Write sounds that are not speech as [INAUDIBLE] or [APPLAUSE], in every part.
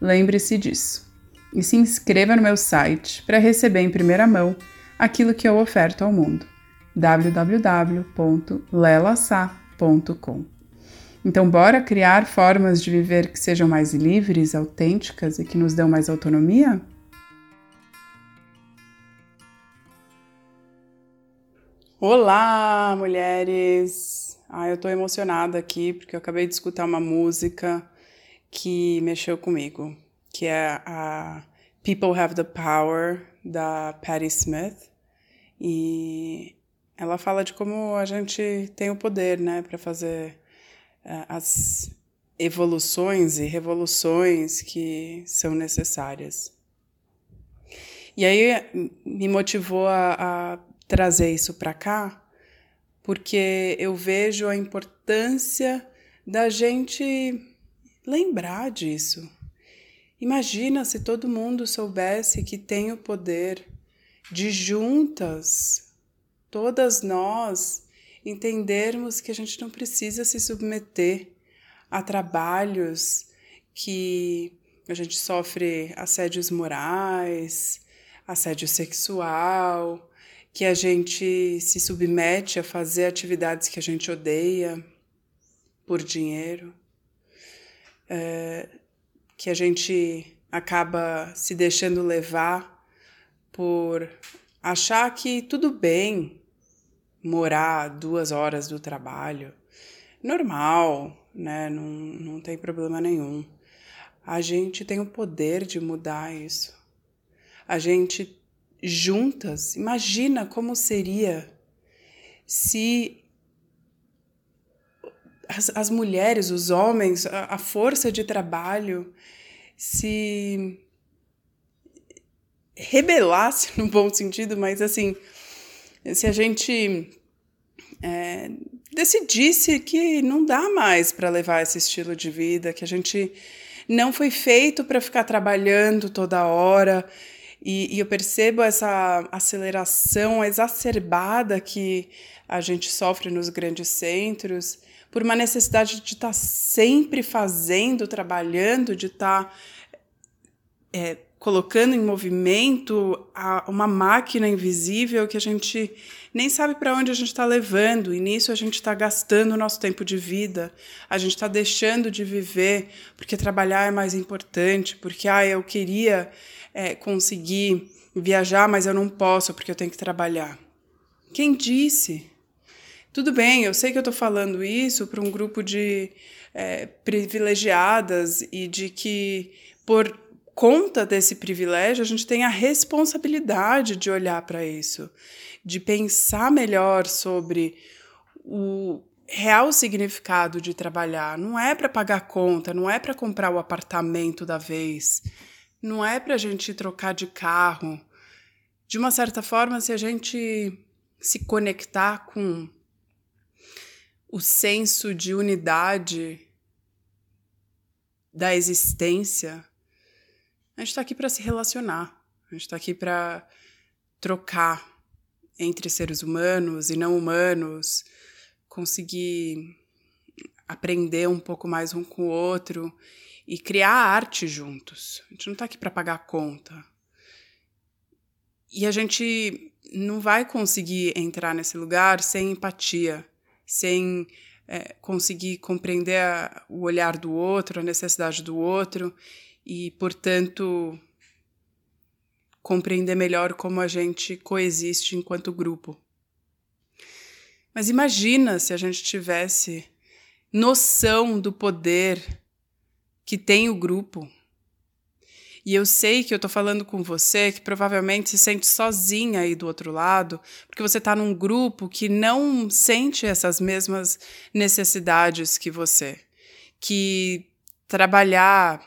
Lembre-se disso. E se inscreva no meu site para receber em primeira mão aquilo que eu oferto ao mundo. www.lelasa.com. Então, bora criar formas de viver que sejam mais livres, autênticas e que nos dão mais autonomia? Olá, mulheres! Ah, eu tô emocionada aqui porque eu acabei de escutar uma música que mexeu comigo, que é a People Have the Power da Patti Smith. E ela fala de como a gente tem o poder, né, para fazer uh, as evoluções e revoluções que são necessárias. E aí me motivou a, a trazer isso para cá, porque eu vejo a importância da gente lembrar disso. Imagina se todo mundo soubesse que tem o poder de juntas, todas nós, entendermos que a gente não precisa se submeter a trabalhos que a gente sofre assédios morais, assédio sexual, que a gente se submete a fazer atividades que a gente odeia por dinheiro é, que a gente acaba se deixando levar por achar que tudo bem morar duas horas do trabalho, normal, né? Não, não tem problema nenhum. A gente tem o poder de mudar isso. A gente juntas, imagina como seria se as, as mulheres, os homens, a, a força de trabalho se rebelasse [LAUGHS] no bom sentido, mas assim, se a gente é, decidisse que não dá mais para levar esse estilo de vida, que a gente não foi feito para ficar trabalhando toda hora. E, e, eu percebo essa aceleração exacerbada que a gente sofre nos grandes centros por uma necessidade de estar tá sempre fazendo, trabalhando, de estar tá, é, colocando em movimento a, uma máquina invisível que a gente nem sabe para onde a gente está levando, e nisso a gente está gastando o nosso tempo de vida, a gente está deixando de viver porque trabalhar é mais importante, porque ah, eu queria é, conseguir viajar, mas eu não posso porque eu tenho que trabalhar. Quem disse? Tudo bem, eu sei que eu estou falando isso para um grupo de é, privilegiadas e de que, por conta desse privilégio, a gente tem a responsabilidade de olhar para isso, de pensar melhor sobre o real significado de trabalhar. Não é para pagar conta, não é para comprar o apartamento da vez, não é para a gente trocar de carro. De uma certa forma, se a gente se conectar com o senso de unidade da existência, a gente está aqui para se relacionar, a gente está aqui para trocar entre seres humanos e não humanos, conseguir aprender um pouco mais um com o outro e criar arte juntos. A gente não está aqui para pagar a conta. E a gente não vai conseguir entrar nesse lugar sem empatia sem é, conseguir compreender a, o olhar do outro, a necessidade do outro. e, portanto, compreender melhor como a gente coexiste enquanto grupo. Mas imagina se a gente tivesse noção do poder que tem o grupo. E eu sei que eu tô falando com você que provavelmente se sente sozinha aí do outro lado, porque você tá num grupo que não sente essas mesmas necessidades que você. Que trabalhar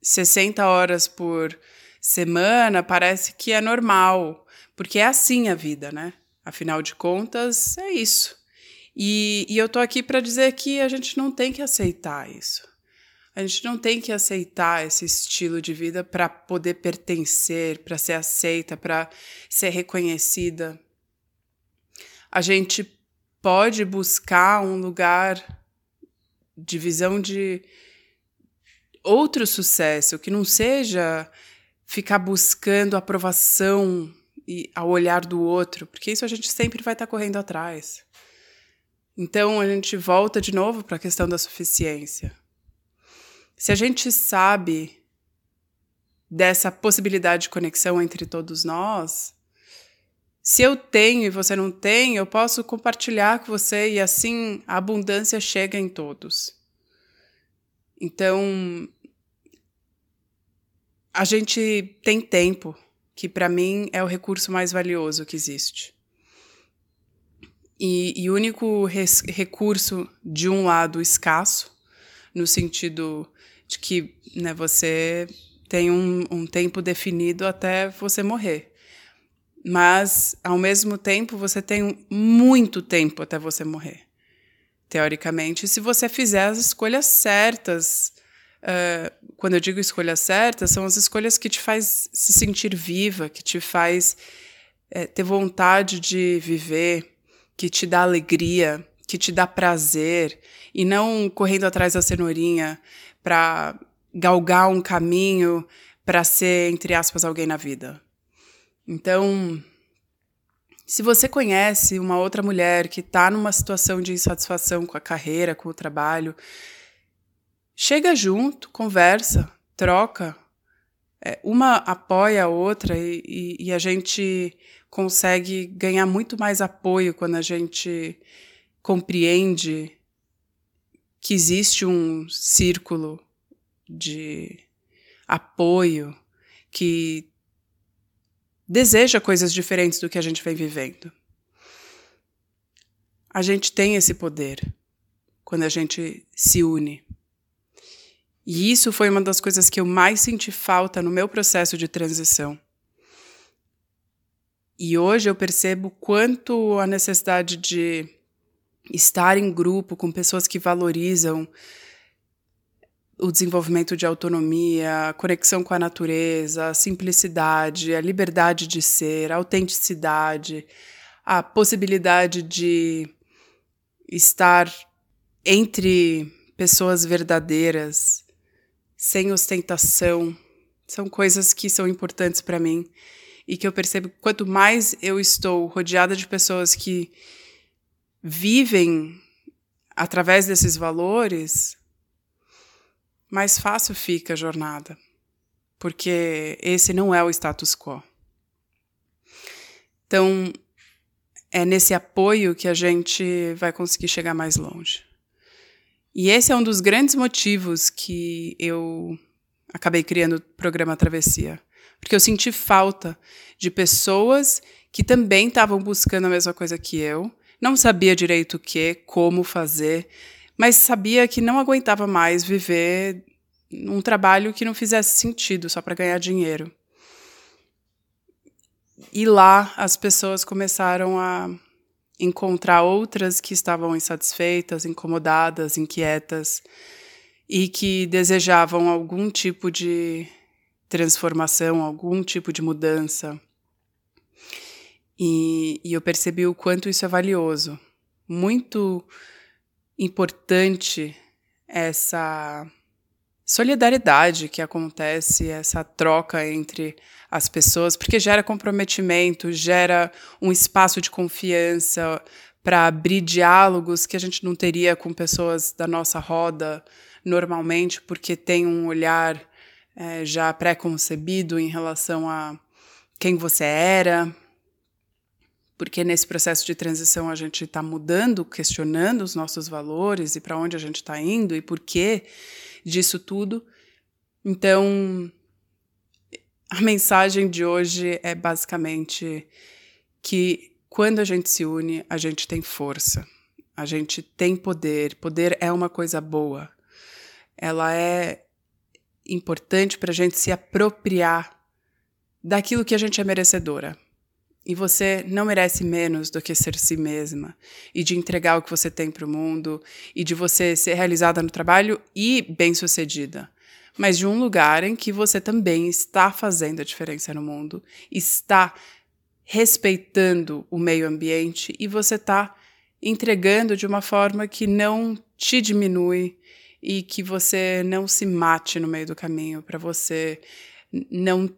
60 horas por semana parece que é normal, porque é assim a vida, né? Afinal de contas, é isso. E, e eu tô aqui para dizer que a gente não tem que aceitar isso. A gente não tem que aceitar esse estilo de vida para poder pertencer, para ser aceita, para ser reconhecida. A gente pode buscar um lugar de visão de outro sucesso, que não seja ficar buscando aprovação e ao olhar do outro, porque isso a gente sempre vai estar tá correndo atrás. Então a gente volta de novo para a questão da suficiência. Se a gente sabe dessa possibilidade de conexão entre todos nós, se eu tenho e você não tem, eu posso compartilhar com você e assim a abundância chega em todos. Então, a gente tem tempo, que para mim é o recurso mais valioso que existe. E, o único recurso, de um lado, escasso, no sentido de que né, você tem um, um tempo definido até você morrer. Mas, ao mesmo tempo, você tem muito tempo até você morrer, teoricamente. se você fizer as escolhas certas, uh, quando eu digo escolhas certas, são as escolhas que te faz se sentir viva, que te faz é, ter vontade de viver, que te dá alegria, que te dá prazer, e não correndo atrás da cenourinha, para galgar um caminho para ser, entre aspas, alguém na vida. Então, se você conhece uma outra mulher que está numa situação de insatisfação com a carreira, com o trabalho, chega junto, conversa, troca. É, uma apoia a outra e, e, e a gente consegue ganhar muito mais apoio quando a gente compreende que existe um círculo de apoio que deseja coisas diferentes do que a gente vem vivendo. A gente tem esse poder quando a gente se une. E isso foi uma das coisas que eu mais senti falta no meu processo de transição. E hoje eu percebo quanto a necessidade de estar em grupo com pessoas que valorizam o desenvolvimento de autonomia, a conexão com a natureza, a simplicidade, a liberdade de ser, a autenticidade, a possibilidade de estar entre pessoas verdadeiras, sem ostentação, são coisas que são importantes para mim e que eu percebo que quanto mais eu estou rodeada de pessoas que vivem através desses valores, mais fácil fica a jornada, porque esse não é o status quo. Então, é nesse apoio que a gente vai conseguir chegar mais longe. E esse é um dos grandes motivos que eu acabei criando o programa Travessia, porque eu senti falta de pessoas que também estavam buscando a mesma coisa que eu não sabia direito o que, como fazer, mas sabia que não aguentava mais viver um trabalho que não fizesse sentido só para ganhar dinheiro. E lá as pessoas começaram a encontrar outras que estavam insatisfeitas, incomodadas, inquietas e que desejavam algum tipo de transformação, algum tipo de mudança. E, e eu percebi o quanto isso é valioso. Muito importante essa solidariedade que acontece, essa troca entre as pessoas, porque gera comprometimento, gera um espaço de confiança para abrir diálogos que a gente não teria com pessoas da nossa roda normalmente, porque tem um olhar é, já pré-concebido em relação a quem você era, porque nesse processo de transição a gente está mudando, questionando os nossos valores e para onde a gente está indo e por que disso tudo. Então, a mensagem de hoje é basicamente que quando a gente se une, a gente tem força, a gente tem poder. Poder é uma coisa boa, ela é importante para a gente se apropriar daquilo que a gente é merecedora. E você não merece menos do que ser si mesma e de entregar o que você tem para o mundo e de você ser realizada no trabalho e bem-sucedida, mas de um lugar em que você também está fazendo a diferença no mundo, está respeitando o meio ambiente e você está entregando de uma forma que não te diminui e que você não se mate no meio do caminho para você não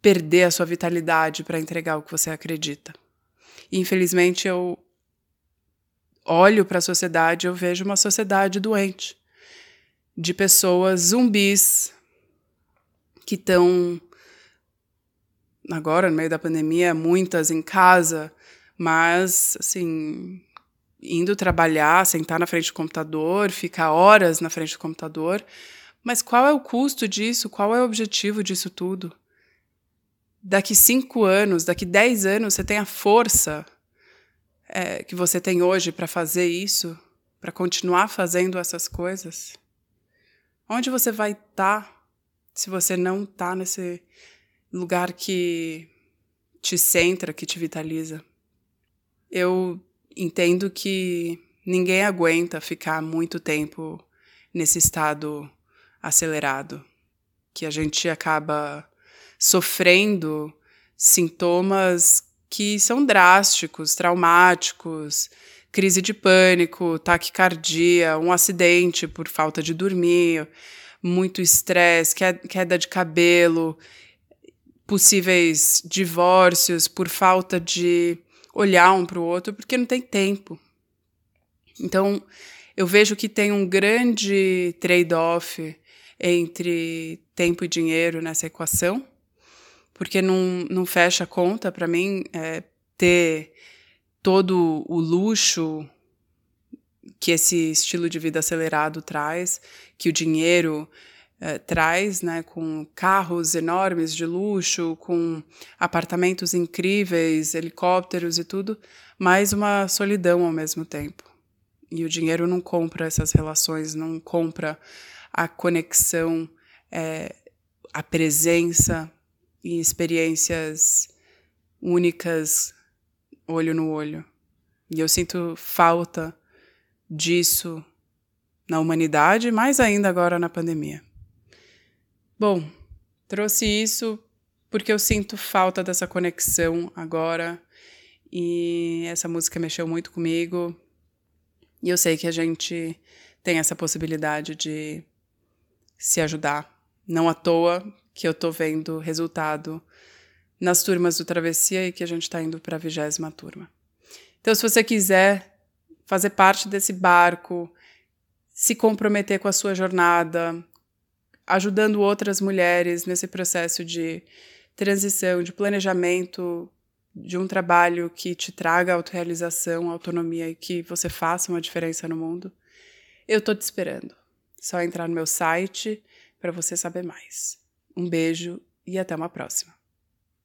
perder a sua vitalidade para entregar o que você acredita. E, infelizmente, eu olho para a sociedade, eu vejo uma sociedade doente, de pessoas zumbis que estão agora no meio da pandemia, muitas em casa, mas assim, indo trabalhar, sentar na frente do computador, ficar horas na frente do computador. Mas qual é o custo disso? Qual é o objetivo disso tudo? Daqui cinco anos, daqui dez anos, você tem a força é, que você tem hoje para fazer isso, para continuar fazendo essas coisas? Onde você vai estar tá se você não está nesse lugar que te centra, que te vitaliza? Eu entendo que ninguém aguenta ficar muito tempo nesse estado acelerado, que a gente acaba sofrendo sintomas que são drásticos, traumáticos, crise de pânico, taquicardia, um acidente por falta de dormir, muito estresse, queda de cabelo, possíveis divórcios por falta de olhar um para o outro, porque não tem tempo. Então, eu vejo que tem um grande trade-off entre tempo e dinheiro nessa equação porque não, não fecha a conta para mim é, ter todo o luxo que esse estilo de vida acelerado traz, que o dinheiro é, traz, né, com carros enormes de luxo, com apartamentos incríveis, helicópteros e tudo, mas uma solidão ao mesmo tempo. E o dinheiro não compra essas relações, não compra a conexão, é, a presença, e experiências únicas olho no olho. E eu sinto falta disso na humanidade, mais ainda agora na pandemia. Bom, trouxe isso porque eu sinto falta dessa conexão agora e essa música mexeu muito comigo. E eu sei que a gente tem essa possibilidade de se ajudar. Não à toa que eu tô vendo resultado nas turmas do Travessia e que a gente está indo para a vigésima turma. Então, se você quiser fazer parte desse barco, se comprometer com a sua jornada, ajudando outras mulheres nesse processo de transição, de planejamento de um trabalho que te traga autorrealização, autonomia e que você faça uma diferença no mundo, eu tô te esperando. Só entrar no meu site para você saber mais. Um beijo e até uma próxima.